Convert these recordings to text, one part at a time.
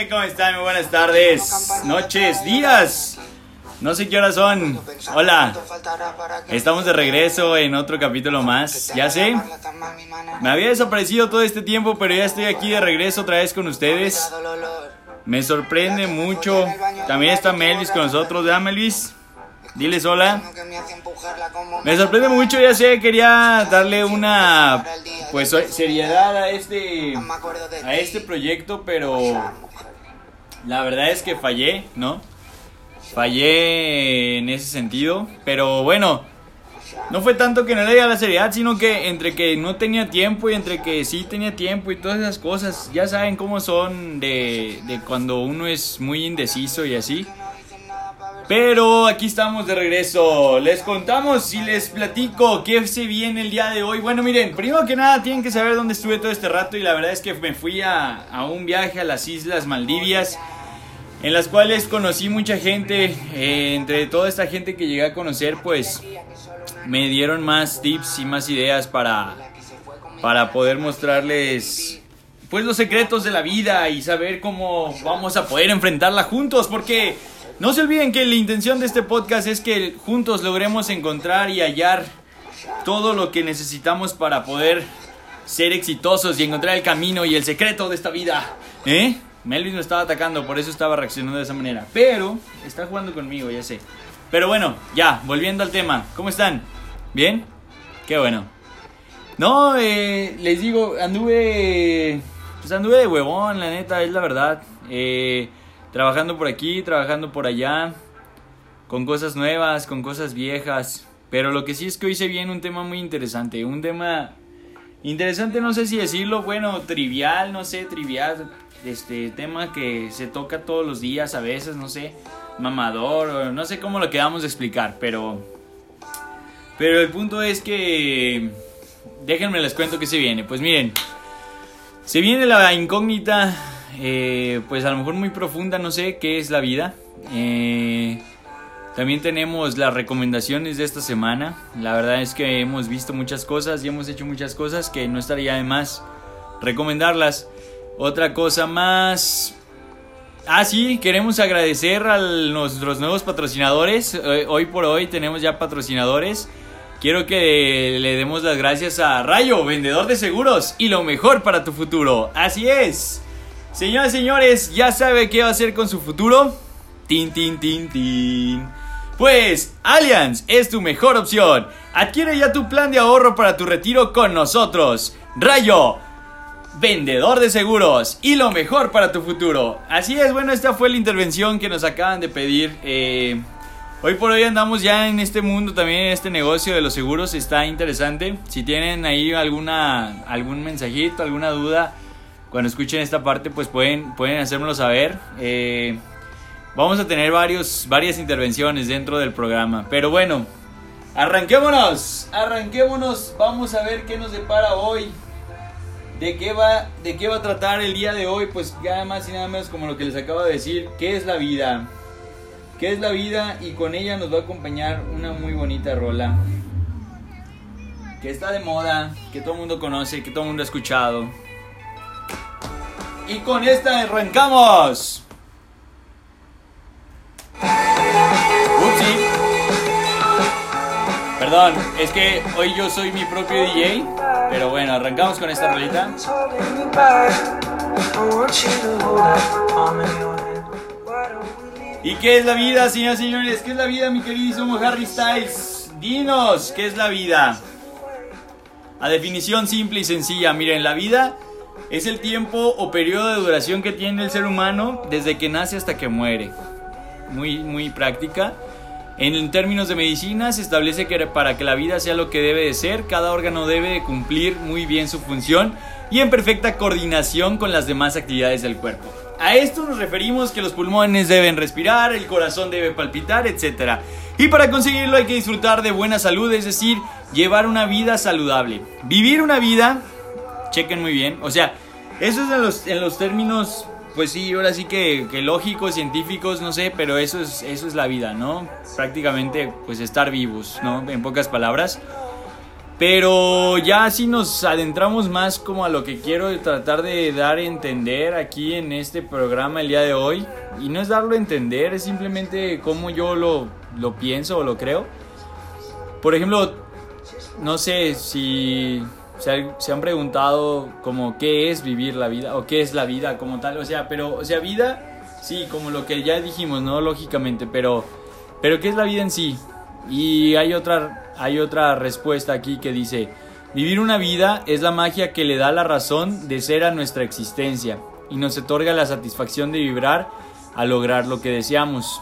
¿Y qué onda? ¿Qué, ¿Cómo están? Muy buenas tardes, noches, días. No sé qué horas son. Hola. Estamos de regreso en otro capítulo más. Ya sé. Me había desaparecido todo este tiempo, pero ya estoy aquí de regreso otra vez con ustedes. Me sorprende mucho. También está Melvis con nosotros. ¿Verdad, Melvis? Diles hola. Me sorprende mucho, ya sé, quería darle una pues seriedad a este a este proyecto, pero la verdad es que fallé, ¿no? Fallé en ese sentido, pero bueno, no fue tanto que no le diera la seriedad, sino que entre que no tenía tiempo y entre que sí tenía tiempo y todas esas cosas, ya saben cómo son de, de cuando uno es muy indeciso y así. Pero aquí estamos de regreso. Les contamos y les platico qué se viene el día de hoy. Bueno, miren, primero que nada tienen que saber dónde estuve todo este rato y la verdad es que me fui a, un viaje a las Islas Maldivias en las cuales conocí mucha gente. Eh, entre toda esta gente que llegué a conocer, pues me dieron más tips y más ideas para, para poder mostrarles pues los secretos de la vida y saber cómo vamos a poder enfrentarla juntos porque no se olviden que la intención de este podcast es que juntos logremos encontrar y hallar todo lo que necesitamos para poder ser exitosos y encontrar el camino y el secreto de esta vida. ¿Eh? Melvin me estaba atacando, por eso estaba reaccionando de esa manera. Pero está jugando conmigo, ya sé. Pero bueno, ya, volviendo al tema. ¿Cómo están? ¿Bien? Qué bueno. No, eh, les digo, anduve... Pues anduve de huevón, la neta, es la verdad. Eh, trabajando por aquí, trabajando por allá, con cosas nuevas, con cosas viejas. Pero lo que sí es que hoy se viene un tema muy interesante, un tema interesante, no sé si decirlo, bueno, trivial, no sé, trivial, este tema que se toca todos los días a veces, no sé, mamador, no sé cómo lo quedamos de explicar, pero pero el punto es que déjenme les cuento que se viene. Pues miren, se viene la incógnita eh, pues a lo mejor muy profunda, no sé qué es la vida. Eh, también tenemos las recomendaciones de esta semana. La verdad es que hemos visto muchas cosas y hemos hecho muchas cosas que no estaría de más recomendarlas. Otra cosa más. Ah, sí, queremos agradecer a nuestros nuevos patrocinadores. Eh, hoy por hoy tenemos ya patrocinadores. Quiero que le demos las gracias a Rayo, vendedor de seguros y lo mejor para tu futuro. Así es. Señoras y señores, ¿ya sabe qué va a hacer con su futuro? Tin, tin, tin, tin. Pues Allianz es tu mejor opción. Adquiere ya tu plan de ahorro para tu retiro con nosotros. Rayo, vendedor de seguros y lo mejor para tu futuro. Así es, bueno, esta fue la intervención que nos acaban de pedir. Eh, hoy por hoy andamos ya en este mundo, también en este negocio de los seguros, está interesante. Si tienen ahí alguna, algún mensajito, alguna duda cuando escuchen esta parte, pues pueden, pueden hacérmelo saber. Eh, vamos a tener varios, varias intervenciones dentro del programa. Pero bueno, arranquémonos, arranquémonos. Vamos a ver qué nos depara hoy. ¿De qué, va, ¿De qué va a tratar el día de hoy? Pues nada más y nada menos como lo que les acabo de decir. ¿Qué es la vida? ¿Qué es la vida? Y con ella nos va a acompañar una muy bonita rola. Que está de moda, que todo el mundo conoce, que todo el mundo ha escuchado. Y con esta arrancamos. Upsi. Perdón, es que hoy yo soy mi propio DJ. Pero bueno, arrancamos con esta rolita. ¿Y qué es la vida, señoras y señores? ¿Qué es la vida, mi queridísimo Harry Styles? Dinos, ¿qué es la vida? A definición simple y sencilla, miren, la vida es el tiempo o periodo de duración que tiene el ser humano desde que nace hasta que muere. Muy, muy práctica. En términos de medicina se establece que para que la vida sea lo que debe de ser, cada órgano debe de cumplir muy bien su función y en perfecta coordinación con las demás actividades del cuerpo. A esto nos referimos que los pulmones deben respirar, el corazón debe palpitar, etc. Y para conseguirlo hay que disfrutar de buena salud, es decir, llevar una vida saludable. Vivir una vida chequen muy bien. O sea, eso es en los, en los términos, pues sí, ahora sí que, que, lógicos, científicos, no sé, pero eso es, eso es la vida, ¿no? Prácticamente, pues estar vivos, ¿no? En pocas palabras. Pero ya si nos adentramos más como a lo que quiero tratar de dar a entender aquí en este programa el día de hoy. Y no es darlo a entender, es simplemente cómo yo lo, lo pienso o lo creo. Por ejemplo, no sé si se, han preguntado como qué es vivir la vida o qué es la vida como tal. O sea, pero, o sea, vida, sí, como lo que ya dijimos, ¿no? Lógicamente, pero, pero ¿qué es la vida en sí? Y hay otra, hay otra respuesta aquí que dice, vivir una vida es la magia que le da la razón de ser a nuestra existencia y nos otorga la satisfacción de vibrar a lograr lo que deseamos.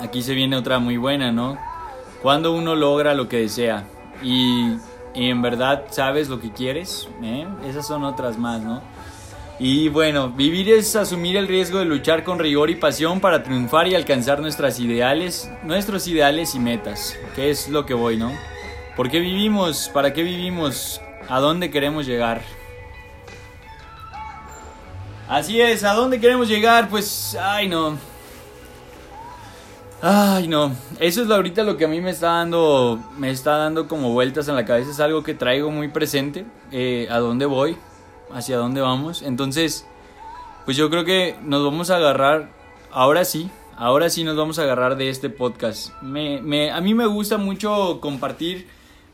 Aquí se viene otra muy buena, ¿no? Cuando uno logra lo que desea y, en verdad sabes lo que quieres, ¿eh? esas son otras más, ¿no? Y bueno, vivir es asumir el riesgo de luchar con rigor y pasión para triunfar y alcanzar nuestras ideales, nuestros ideales y metas, que es lo que voy, ¿no? ¿Por qué vivimos? ¿Para qué vivimos? ¿A dónde queremos llegar? Así es, ¿a dónde queremos llegar? Pues, ay no. Ay no, eso es ahorita lo que a mí me está dando, me está dando como vueltas en la cabeza, es algo que traigo muy presente, eh, a dónde voy, hacia dónde vamos. Entonces, pues yo creo que nos vamos a agarrar, ahora sí, ahora sí nos vamos a agarrar de este podcast. Me, me, a mí me gusta mucho compartir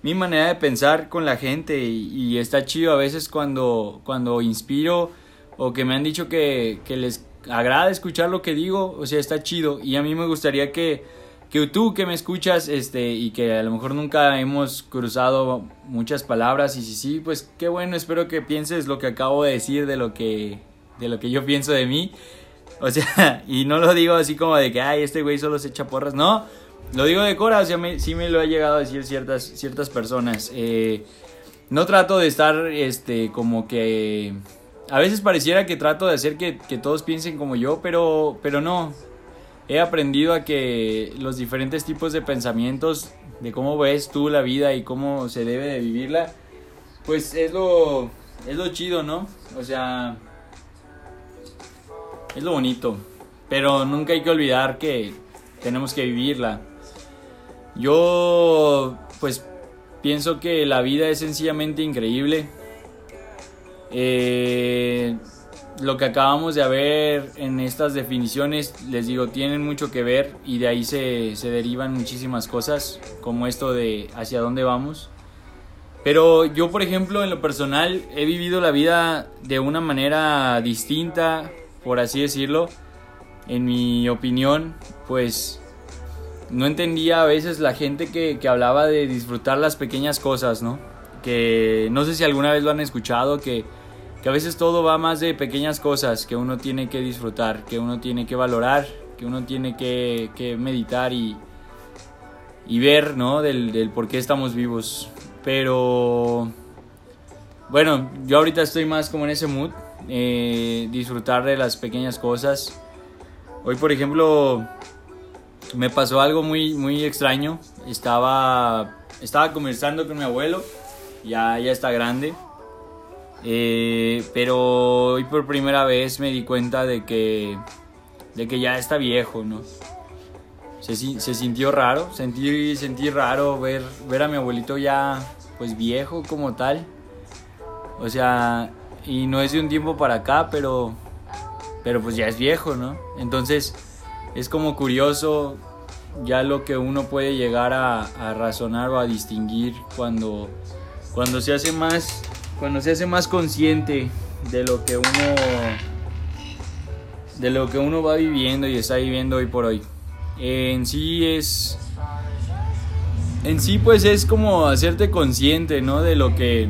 mi manera de pensar con la gente y, está chido a veces cuando, cuando inspiro o que me han dicho que, que les agrada escuchar lo que digo, o sea, está chido y a mí me gustaría que que tú que me escuchas este y que a lo mejor nunca hemos cruzado muchas palabras y si sí, pues qué bueno, espero que pienses lo que acabo de decir de lo que de lo que yo pienso de mí. O sea, y no lo digo así como de que ay, este güey solo se echa porras, no. Lo digo de cora, o sea, me, sí me lo ha llegado a decir ciertas ciertas personas. Eh, no trato de estar este como que a veces pareciera que trato de hacer que, que todos piensen como yo, pero pero no, he aprendido a que los diferentes tipos de pensamientos, de cómo ves tú la vida y cómo se debe de vivirla, pues es lo, es lo chido, ¿no? O sea, es lo bonito. Pero nunca hay que olvidar que tenemos que vivirla. Yo, pues, pienso que la vida es sencillamente increíble. Eh, lo que acabamos de ver en estas definiciones, les digo, tienen mucho que ver y de ahí se, derivan muchísimas cosas, como esto de hacia dónde vamos. Pero yo, por ejemplo, en lo personal, he vivido la vida de una manera distinta, por así decirlo. En mi opinión, pues no entendía a veces la gente que, que hablaba de disfrutar las pequeñas cosas, ¿no? Que no sé si alguna vez lo han escuchado, que que a veces todo va más de pequeñas cosas que uno tiene que disfrutar, que uno tiene que valorar, que uno tiene que, meditar y, y ver, ¿no? Del, por qué estamos vivos. Pero, bueno, yo ahorita estoy más como en ese mood, eh, disfrutar de las pequeñas cosas. Hoy, por ejemplo, me pasó algo muy, muy extraño. Estaba, estaba conversando con mi abuelo, ya, ya está grande. Eh, pero hoy por primera vez me di cuenta de que, de que ya está viejo, ¿no? Se, se sintió raro, sentí, raro ver, ver a mi abuelito ya pues viejo como tal. O sea, y no es de un tiempo para acá, pero, pero pues ya es viejo, ¿no? Entonces es como curioso ya lo que uno puede llegar a, a razonar o a distinguir cuando, cuando se hace más cuando se hace más consciente de lo que uno de lo que uno va viviendo y está viviendo hoy por hoy. En sí es en sí pues es como hacerte consciente, ¿no? de lo que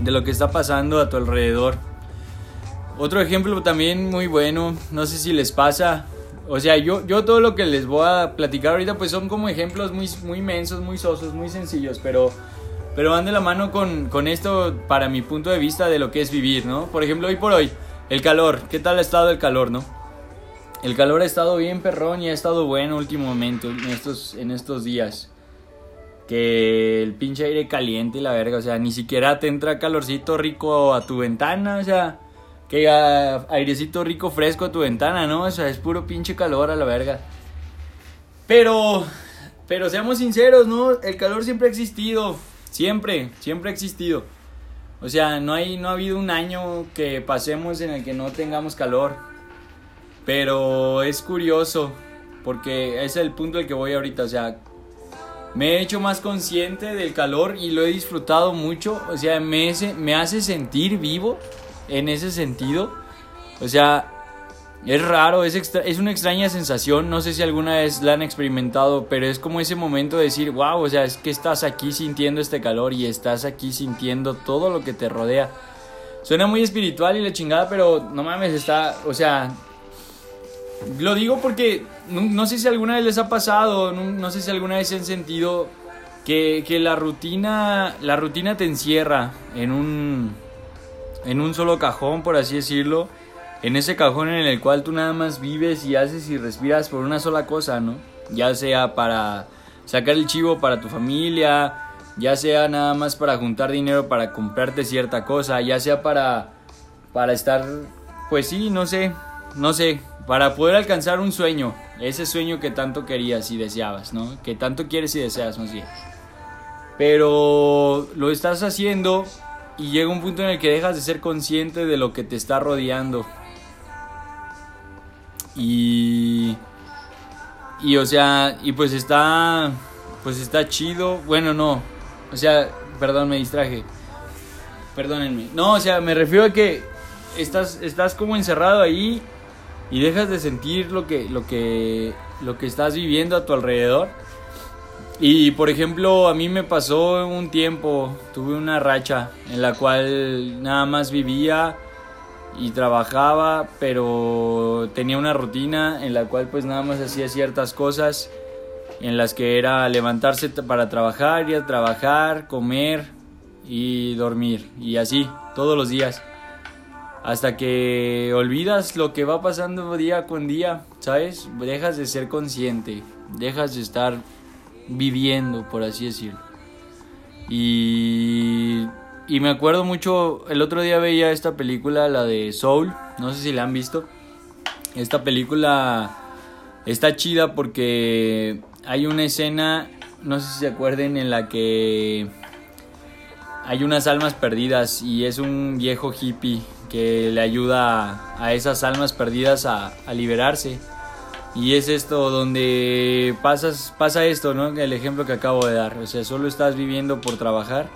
de lo que está pasando a tu alrededor. Otro ejemplo también muy bueno, no sé si les pasa, o sea, yo, yo todo lo que les voy a platicar ahorita pues son como ejemplos muy, muy mensos, muy sosos, muy sencillos, pero pero van de la mano con, con, esto para mi punto de vista de lo que es vivir, ¿no? Por ejemplo, hoy por hoy, el calor, ¿qué tal ha estado el calor, no? El calor ha estado bien perrón y ha estado bueno últimamente en estos, en estos días. Que el pinche aire caliente y la verga, o sea, ni siquiera te entra calorcito rico a tu ventana, o sea, que airecito rico fresco a tu ventana, ¿no? O sea, es puro pinche calor a la verga. Pero, pero seamos sinceros, ¿no? El calor siempre ha existido Siempre, siempre ha existido. O sea, no, hay, no ha habido un año que pasemos en el que no tengamos calor. Pero es curioso, porque es el punto al que voy ahorita. O sea, me he hecho más consciente del calor y lo he disfrutado mucho. O sea, me, me hace sentir vivo en ese sentido. O sea, es raro, es, es una extraña sensación, no sé si alguna vez la han experimentado, pero es como ese momento de decir, wow, o sea, es que estás aquí sintiendo este calor y estás aquí sintiendo todo lo que te rodea. Suena muy espiritual y la chingada, pero no mames, está, o sea, lo digo porque no, sé si alguna vez les ha pasado, no, sé si alguna vez han sentido que, que, la rutina, la rutina te encierra en un, en un solo cajón, por así decirlo en ese cajón en el cual tú nada más vives y haces y respiras por una sola cosa, ¿no? Ya sea para sacar el chivo para tu familia, ya sea nada más para juntar dinero para comprarte cierta cosa, ya sea para para estar pues sí, no sé, no sé, para poder alcanzar un sueño, ese sueño que tanto querías y deseabas, ¿no? Que tanto quieres y deseas, no sé. Pero lo estás haciendo y llega un punto en el que dejas de ser consciente de lo que te está rodeando y. Y o sea, y pues está. Pues está chido. Bueno, no. O sea, perdón, me distraje. Perdónenme. No, o sea, me refiero a que estás, estás como encerrado ahí y dejas de sentir lo que, lo que, lo que estás viviendo a tu alrededor. Y por ejemplo, a mí me pasó un tiempo, tuve una racha en la cual nada más vivía y trabajaba, pero tenía una rutina en la cual pues nada más hacía ciertas cosas en las que era levantarse para trabajar, ir a trabajar, comer y dormir y así todos los días. Hasta que olvidas lo que va pasando día con día, ¿sabes? Dejas de ser consciente, dejas de estar viviendo, por así decirlo. Y y me acuerdo mucho, el otro día veía esta película, la de Soul, no sé si la han visto. Esta película está chida porque hay una escena, no sé si se acuerden, en la que hay unas almas perdidas y es un viejo hippie que le ayuda a esas almas perdidas a, a liberarse. Y es esto donde pasas, pasa esto, ¿no? El ejemplo que acabo de dar. O sea, solo estás viviendo por trabajar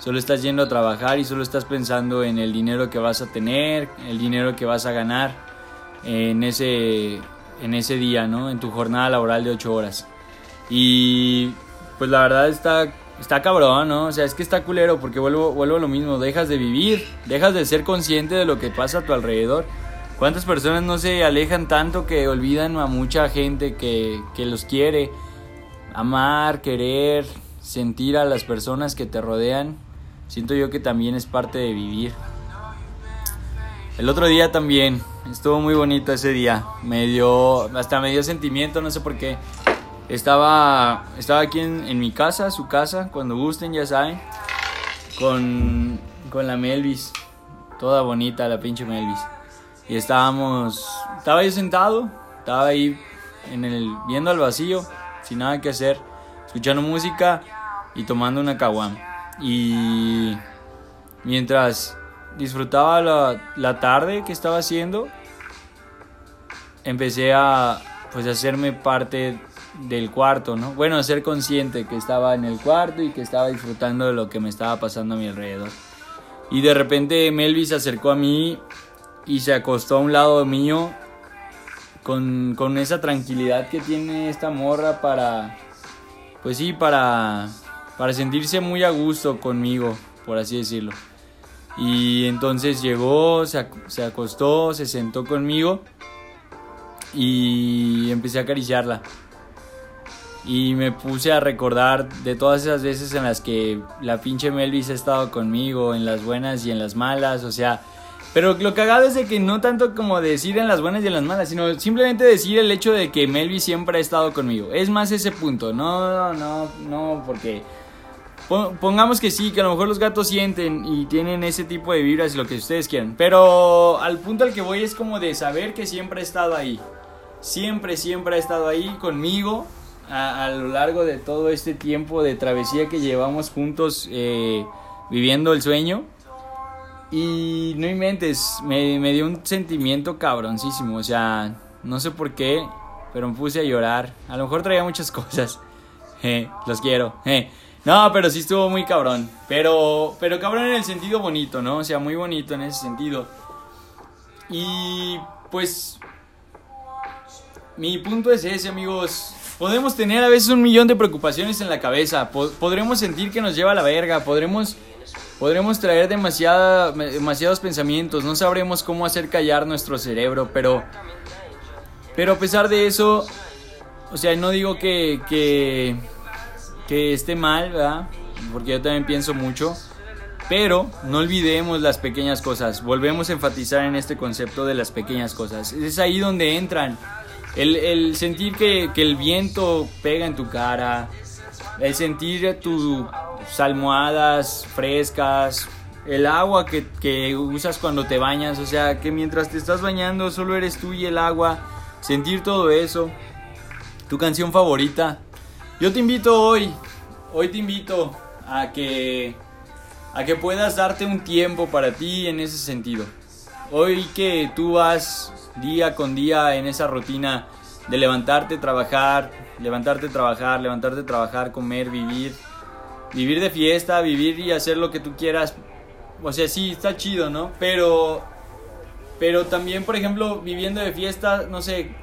Solo estás yendo a trabajar y solo estás pensando en el dinero que vas a tener, el dinero que vas a ganar en ese, en ese día, ¿no? En tu jornada laboral de 8 horas. Y pues la verdad está, está cabrón, ¿no? O sea, es que está culero porque vuelvo, vuelvo a lo mismo, dejas de vivir, dejas de ser consciente de lo que pasa a tu alrededor. ¿Cuántas personas no se alejan tanto que olvidan a mucha gente que, que los quiere? Amar, querer, sentir a las personas que te rodean siento yo que también es parte de vivir. El otro día también, estuvo muy bonito ese día, me dio, hasta me dio sentimiento, no sé por qué. Estaba, estaba aquí en, mi casa, su casa, cuando gusten, ya saben, con, con la Melvis, toda bonita la pinche Melvis. Y estábamos, estaba yo sentado, estaba ahí en el, viendo al vacío, sin nada que hacer, escuchando música y tomando una caguama. Y mientras disfrutaba la, tarde que estaba haciendo, empecé a pues hacerme parte del cuarto, ¿no? Bueno, a ser consciente que estaba en el cuarto y que estaba disfrutando de lo que me estaba pasando a mi alrededor. Y de repente Melvis se acercó a mí y se acostó a un lado mío con, con esa tranquilidad que tiene esta morra para, pues sí, para para sentirse muy a gusto conmigo, por así decirlo. Y entonces llegó, se, acostó, se sentó conmigo y empecé a acariciarla. Y me puse a recordar de todas esas veces en las que la pinche Melvis ha estado conmigo, en las buenas y en las malas, o sea, pero lo cagado es de que no tanto como decir en las buenas y en las malas, sino simplemente decir el hecho de que Melvis siempre ha estado conmigo. Es más ese punto, no, no, no, porque Pongamos que sí, que a lo mejor los gatos sienten y tienen ese tipo de vibras y lo que ustedes quieran. Pero al punto al que voy es como de saber que siempre ha estado ahí. Siempre, siempre ha estado ahí conmigo. a, lo largo de todo este tiempo de travesía que llevamos juntos eh, viviendo el sueño. Y no inventes, me, me dio un sentimiento cabroncísimo. O sea, no sé por qué, pero me puse a llorar. A lo mejor traía muchas cosas. los quiero. No, pero sí estuvo muy cabrón. Pero, pero cabrón en el sentido bonito, ¿no? O sea, muy bonito en ese sentido. Y pues mi punto es ese, amigos. Podemos tener a veces un millón de preocupaciones en la cabeza. podremos sentir que nos lleva a la verga. Podremos, podremos traer demasiada, demasiados pensamientos. No sabremos cómo hacer callar nuestro cerebro. Pero, pero a pesar de eso, o sea, no digo que, que, que esté mal, ¿verdad? Porque yo también pienso mucho. Pero no olvidemos las pequeñas cosas. Volvemos a enfatizar en este concepto de las pequeñas cosas. Es ahí donde entran. El, sentir que, el viento pega en tu cara. El sentir tus almohadas frescas. El agua que, usas cuando te bañas. O sea, que mientras te estás bañando solo eres tú y el agua. Sentir todo eso. Tu canción favorita. Yo te invito hoy. Hoy te invito a que a que puedas darte un tiempo para ti en ese sentido. Hoy que tú vas día con día en esa rutina de levantarte, trabajar, levantarte, trabajar, levantarte, trabajar, comer, vivir, vivir de fiesta, vivir y hacer lo que tú quieras. O sea, sí, está chido, ¿no? Pero, pero también, por ejemplo, viviendo de fiesta, no sé,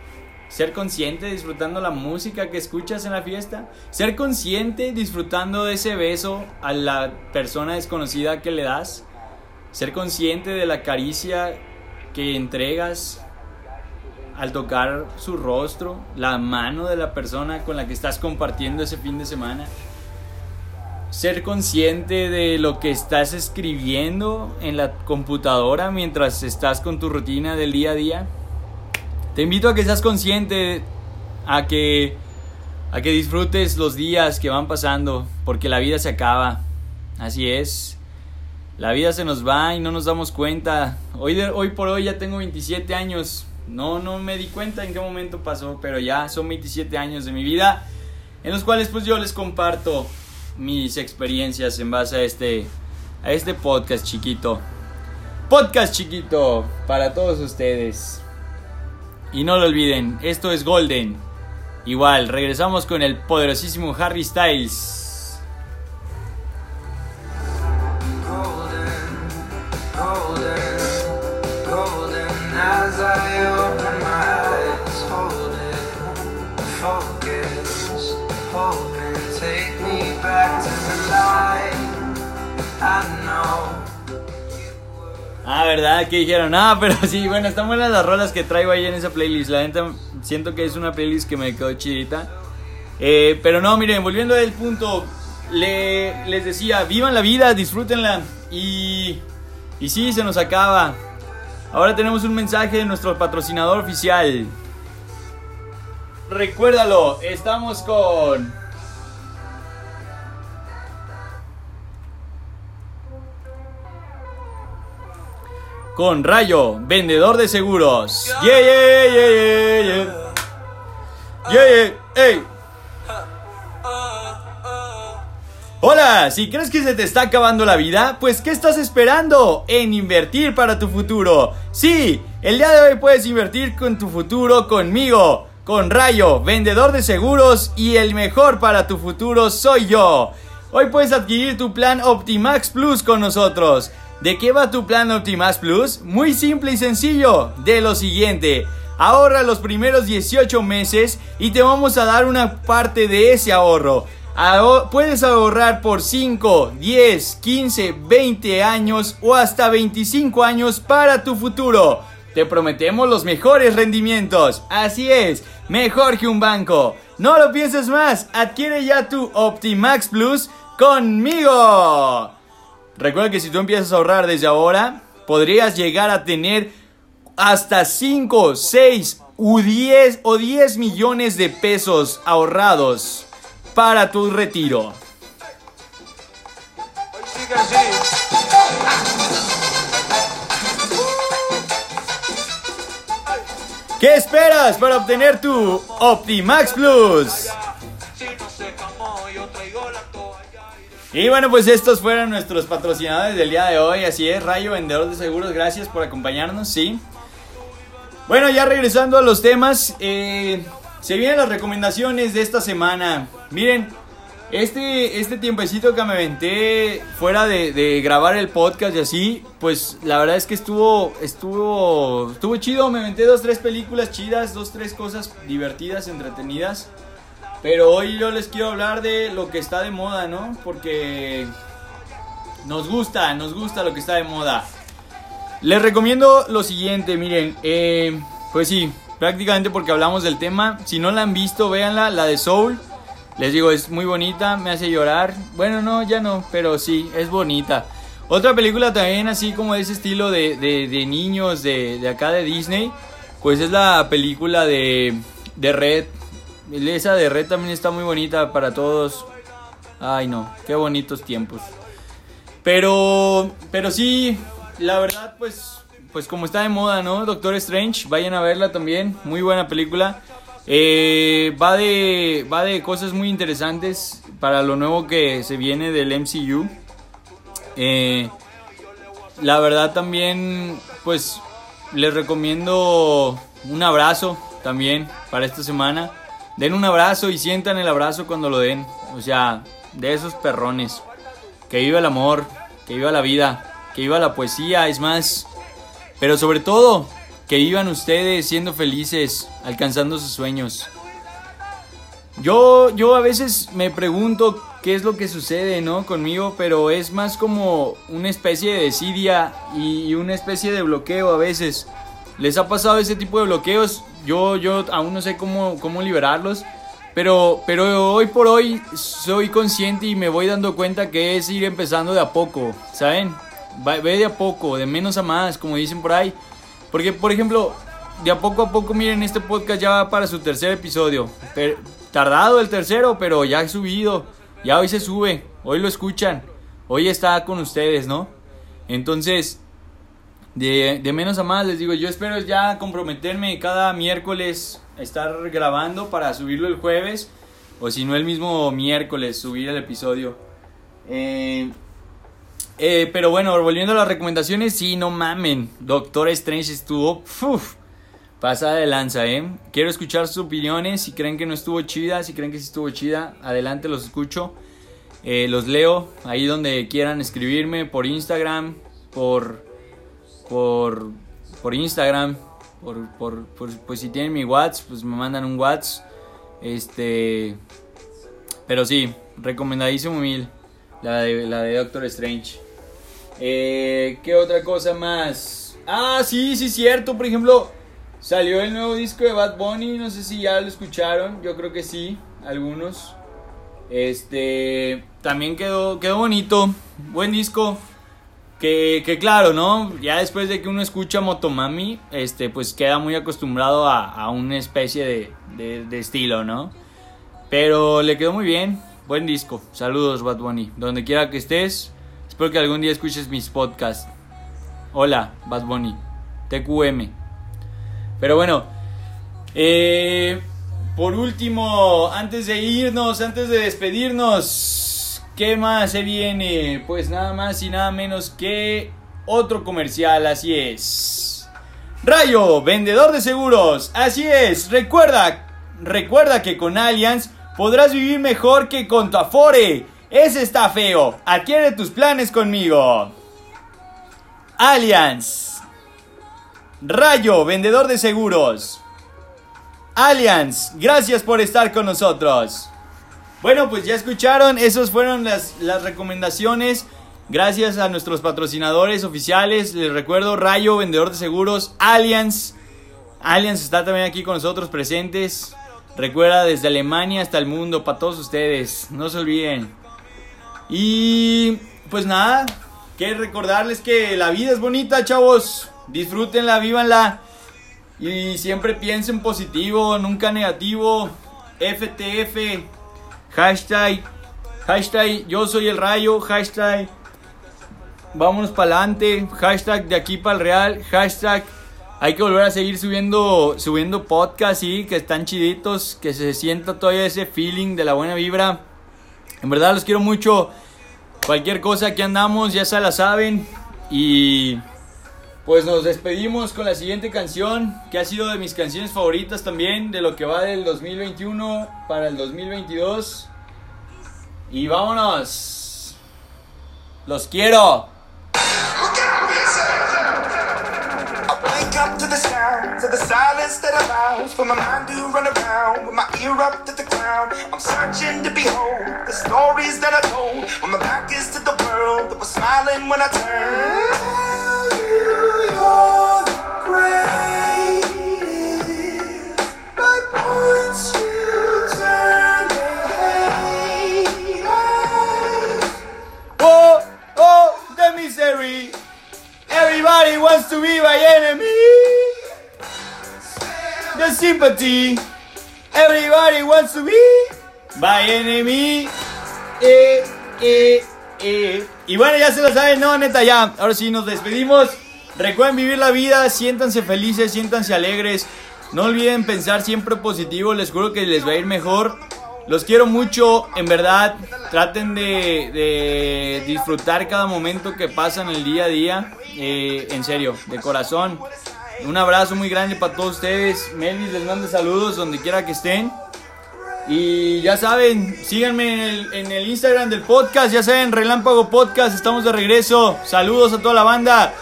ser consciente disfrutando la música que escuchas en la fiesta, ser consciente disfrutando de ese beso a la persona desconocida que le das, ser consciente de la caricia que entregas al tocar su rostro, la mano de la persona con la que estás compartiendo ese fin de semana. Ser consciente de lo que estás escribiendo en la computadora mientras estás con tu rutina del día a día te invito a que seas consciente, a que, a que disfrutes los días que van pasando, porque la vida se acaba. Así es. La vida se nos va y no nos damos cuenta. Hoy, hoy por hoy ya tengo 27 años. No, no me di cuenta en qué momento pasó, pero ya son 27 años de mi vida en los cuales pues yo les comparto mis experiencias en base a este, a este podcast chiquito. Podcast chiquito para todos ustedes. Y no lo olviden, esto es Golden. Igual, regresamos con el poderosísimo Harry Styles. ¿Verdad? Que dijeron, ah, pero sí, bueno, están buenas las rolas que traigo ahí en esa playlist. La neta, siento que es una playlist que me quedó chidita. Eh, pero no, miren, volviendo al punto, le, les decía, vivan la vida, disfrútenla. Y, y sí, se nos acaba. Ahora tenemos un mensaje de nuestro patrocinador oficial. Recuérdalo, estamos con con Rayo, vendedor de seguros. Yeah, yeah, yeah, yeah, yeah. Yeah, yeah, Hola, si crees que se te está acabando la vida, pues ¿qué estás esperando en invertir para tu futuro? Sí, el día de hoy puedes invertir con tu futuro conmigo, con Rayo, vendedor de seguros y el mejor para tu futuro soy yo. Hoy puedes adquirir tu plan Optimax Plus con nosotros. ¿De qué va tu plan Optimas Plus? Muy simple y sencillo. De lo siguiente. Ahorra los primeros 18 meses y te vamos a dar una parte de ese ahorro. puedes ahorrar por 5, 10, 15, 20 años o hasta 25 años para tu futuro. Te prometemos los mejores rendimientos. Así es, mejor que un banco. No lo pienses más, adquiere ya tu Optimax Plus conmigo. Recuerda que si tú empiezas a ahorrar desde ahora, podrías llegar a tener hasta 5, 6 o 10 o 10 millones de pesos ahorrados para tu retiro. ¿Qué esperas para obtener tu Optimax Plus? Y bueno, pues estos fueron nuestros patrocinadores del día de hoy. Así es, Rayo Vendedor de Seguros, gracias por acompañarnos, sí. Bueno, ya regresando a los temas, eh, se vienen las recomendaciones de esta semana. Miren, este, este tiempecito que me aventé fuera de, grabar el podcast y así, pues la verdad es que estuvo, estuvo, estuvo chido. Me aventé dos, tres películas chidas, dos, tres cosas divertidas, entretenidas. Pero hoy yo les quiero hablar de lo que está de moda, ¿no? Porque nos gusta, nos gusta lo que está de moda. Les recomiendo lo siguiente, miren, eh, pues sí, prácticamente porque hablamos del tema. Si no la han visto, véanla, la de Soul. Les digo, es muy bonita, me hace llorar. Bueno, no, ya no, pero sí, es bonita. Otra película también así como de ese estilo de, de, niños de, de, acá de Disney, pues es la película de, de Red. Esa de Red también está muy bonita para todos. Ay no, qué bonitos tiempos. Pero, pero sí, la verdad pues pues como está de moda, ¿no? Doctor Strange, vayan a verla también, muy buena película. Eh, va, de, va de cosas muy interesantes para lo nuevo que se viene del MCU. Eh, la verdad también, pues les recomiendo un abrazo también para esta semana. Den un abrazo y sientan el abrazo cuando lo den. O sea, de esos perrones. Que viva el amor, que viva la vida, que viva la poesía. Es más, pero sobre todo, que vivan ustedes siendo felices, alcanzando sus sueños. Yo, yo a veces me pregunto qué es lo que sucede, ¿no? Conmigo, pero es más como una especie de desidia y una especie de bloqueo a veces. ¿Les ha pasado ese tipo de bloqueos? Yo, yo aún no sé cómo, cómo liberarlos. Pero, pero hoy por hoy soy consciente y me voy dando cuenta que es ir empezando de a poco, ¿saben? ve de a poco, de menos a más, como dicen por ahí. Porque, por ejemplo, de a poco a poco, miren, este podcast ya va para su tercer episodio. tardado el tercero, pero ya he subido. Ya hoy se sube, hoy lo escuchan. Hoy está con ustedes, ¿no? Entonces, de, de menos a más, les digo, yo espero ya comprometerme cada miércoles estar grabando para subirlo el jueves. O si no, el mismo miércoles subir el episodio. Eh, eh, pero bueno, volviendo a las recomendaciones, sí, no mamen. Doctor Strange estuvo. Uf, de lanza, ¿eh? Quiero escuchar sus opiniones. Si creen que no estuvo chida, si creen que sí estuvo chida, adelante los escucho. Eh, los leo ahí donde quieran escribirme, por Instagram, por. Por. por Instagram. Por, por, pues si tienen mi WhatsApp, pues me mandan un WhatsApp. Este. Pero sí, recomendadísimo mil. La de, la de Doctor Strange. Eh, ¿Qué otra cosa más? Ah, sí, sí, cierto. Por ejemplo, salió el nuevo disco de Bad Bunny. No sé si ya lo escucharon. Yo creo que sí, algunos. Este, también quedó, quedó bonito. Buen disco. Que, claro, ¿no? Ya después de que uno escucha Motomami, este, pues queda muy acostumbrado a, a una especie de, de, de, estilo, ¿no? Pero le quedó muy bien. Buen disco. Saludos, Bad Bunny. Donde quiera que estés, Espero que algún día escuches mis podcasts. Hola, Bad Bunny. TQM. Pero bueno. Eh, por último, antes de irnos, antes de despedirnos, ¿qué más se viene? Pues nada más y nada menos que otro comercial, así es. Rayo, vendedor de seguros, así es. Recuerda, recuerda que con Allianz podrás vivir mejor que con tu Afore. Ese está feo. Adquiere tus planes conmigo. Allianz. Rayo, vendedor de seguros. Allianz, gracias por estar con nosotros. Bueno, pues ya escucharon, esas fueron las, las recomendaciones. Gracias a nuestros patrocinadores oficiales. Les recuerdo, Rayo, vendedor de seguros. Allianz. Allianz está también aquí con nosotros presentes. Recuerda, desde Alemania hasta el mundo, para todos ustedes. No se olviden. Y pues nada, que recordarles que la vida es bonita, chavos. Disfrútenla, vívanla. Y siempre piensen positivo, nunca negativo. FTF, hashtag, hashtag yo soy el rayo, hashtag vámonos para adelante, hashtag de aquí para el real, hashtag hay que volver a seguir subiendo, subiendo podcasts, sí, que están chiditos, que se sienta todavía ese feeling de la buena vibra. En verdad los quiero mucho. Cualquier cosa que andamos ya se la saben. Y pues nos despedimos con la siguiente canción, que ha sido de mis canciones favoritas también, de lo que va del 2021 para el 2022. Y vámonos. Los quiero. up to the sound, to the silence that allows for my mind to run around with my ear up to the ground. I'm searching to behold the stories that I told when my back is to the world that was smiling when I turned. Everybody wants to be my enemy. The sympathy. Everybody wants to be my enemy. Eh, eh, eh. Y bueno, ya se lo saben, no, neta, ya. Ahora sí nos despedimos. Recuerden vivir la vida, siéntanse felices, siéntanse alegres. No olviden pensar siempre positivo, les juro que les va a ir mejor. Los quiero mucho, en verdad. Traten de, disfrutar cada momento que pasan el día a día. Eh, en serio, de corazón. Un abrazo muy grande para todos ustedes. Melvis les manda saludos donde quiera que estén. Y ya saben, síganme en el, en el Instagram del podcast. Ya saben, Relámpago Podcast. Estamos de regreso. Saludos a toda la banda.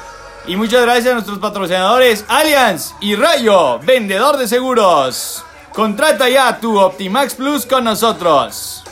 Y muchas gracias a nuestros patrocinadores Allianz y Rayo, vendedor de seguros. Contrata ya tu Optimax Plus con nosotros.